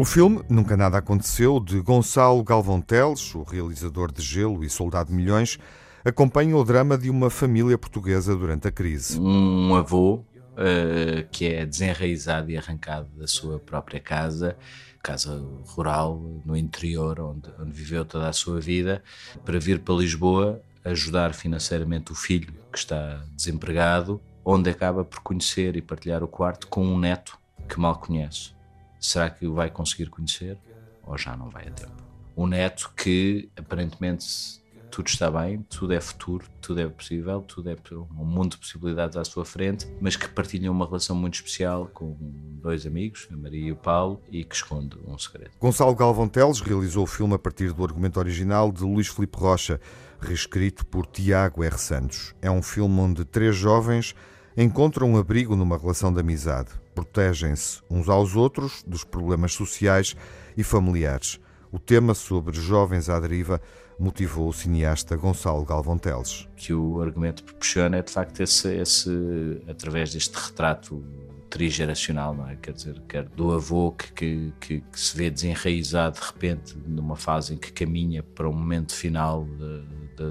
O filme Nunca Nada Aconteceu, de Gonçalo Galvão Teles, o realizador de Gelo e Soldado Milhões, acompanha o drama de uma família portuguesa durante a crise. Um avô uh, que é desenraizado e arrancado da sua própria casa, casa rural no interior, onde, onde viveu toda a sua vida, para vir para Lisboa ajudar financeiramente o filho que está desempregado, onde acaba por conhecer e partilhar o quarto com um neto que mal conhece será que o vai conseguir conhecer ou já não vai a tempo? Um neto que aparentemente tudo está bem, tudo é futuro, tudo é possível, tudo é um mundo de possibilidades à sua frente, mas que partilham uma relação muito especial com dois amigos, a Maria e o Paulo, e que esconde um segredo. Gonçalo Galvão Teles realizou o filme a partir do argumento original de Luís Filipe Rocha, reescrito por Tiago R. Santos. É um filme onde três jovens encontram um abrigo numa relação de amizade protegem-se uns aos outros dos problemas sociais e familiares. O tema sobre jovens à deriva motivou o cineasta Gonçalo Galvão Teles. Que o argumento proporciona é de facto esse, esse através deste retrato trigeracional, não é? Quer dizer, quer do avô que, que, que, se vê desenraizado de repente numa fase em que caminha para o momento final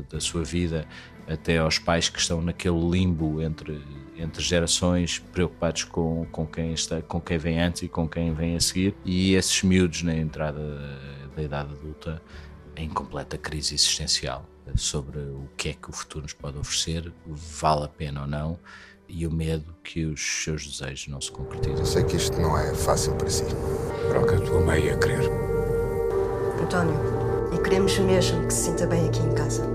da sua vida, até aos pais que estão naquele limbo entre entre gerações preocupados com, com quem está com quem vem antes e com quem vem a seguir e esses miúdos na entrada da idade adulta em completa crise existencial sobre o que é que o futuro nos pode oferecer, vale a pena ou não, e o medo que os seus desejos não se concretizem. Eu sei que isto não é fácil para si. Troca a tua meia a querer. António, e queremos mesmo que se sinta bem aqui em casa.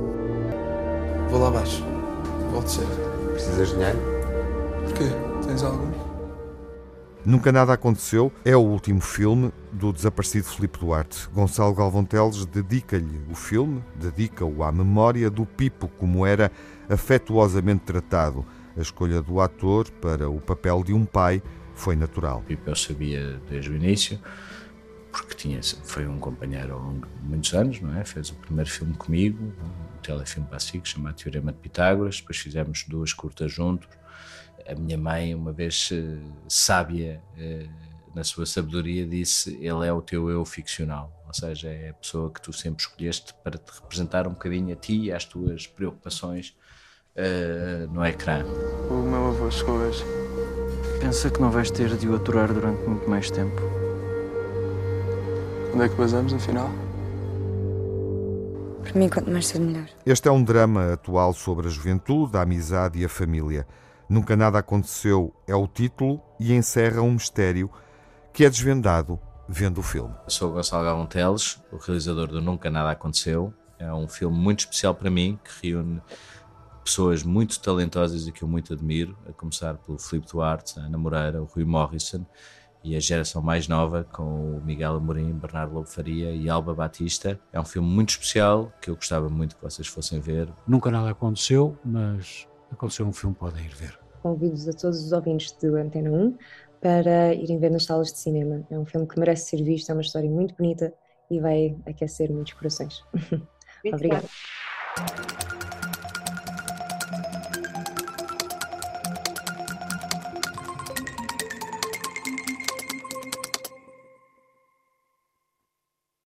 Vou lá abaixo. Volte cedo. Precisas de dinheiro? Porquê? Tens algum? Nunca Nada Aconteceu é o último filme do desaparecido Filipe Duarte. Gonçalo Galvão Teles dedica-lhe o filme, dedica-o à memória do Pipo, como era afetuosamente tratado. A escolha do ator para o papel de um pai foi natural. Pipo eu sabia desde o início, porque tinha, foi um companheiro ao longo de muitos anos, não é? Fez o primeiro filme comigo, um telefilme básico chamado Teorema de Pitágoras, depois fizemos duas curtas juntos a minha mãe, uma vez eh, sábia eh, na sua sabedoria, disse: Ele é o teu eu ficcional, ou seja, é a pessoa que tu sempre escolheste para te representar um bocadinho a ti e às tuas preocupações uh, no ecrã. O meu avô chegou hoje. Pensa que não vais ter de o aturar durante muito mais tempo. Onde é que basamos, afinal? Para mim, quanto mais cedo, melhor. Este é um drama atual sobre a juventude, a amizade e a família. Nunca Nada Aconteceu é o título e encerra um mistério que é desvendado vendo o filme. Eu sou o Gonçalo Galvão Teles, o realizador do Nunca Nada Aconteceu. É um filme muito especial para mim, que reúne pessoas muito talentosas e que eu muito admiro, a começar pelo Filipe Duarte, a Ana Moreira, o Rui Morrison e a geração mais nova com o Miguel Amorim, Bernardo Lobo Faria e Alba Batista. É um filme muito especial que eu gostava muito que vocês fossem ver. Nunca nada aconteceu, mas aconteceu um filme, podem ir ver. Convido a todos os ouvintes de Antena 1 para irem ver nas salas de cinema. É um filme que merece ser visto, é uma história muito bonita e vai aquecer muitos corações. Obrigada.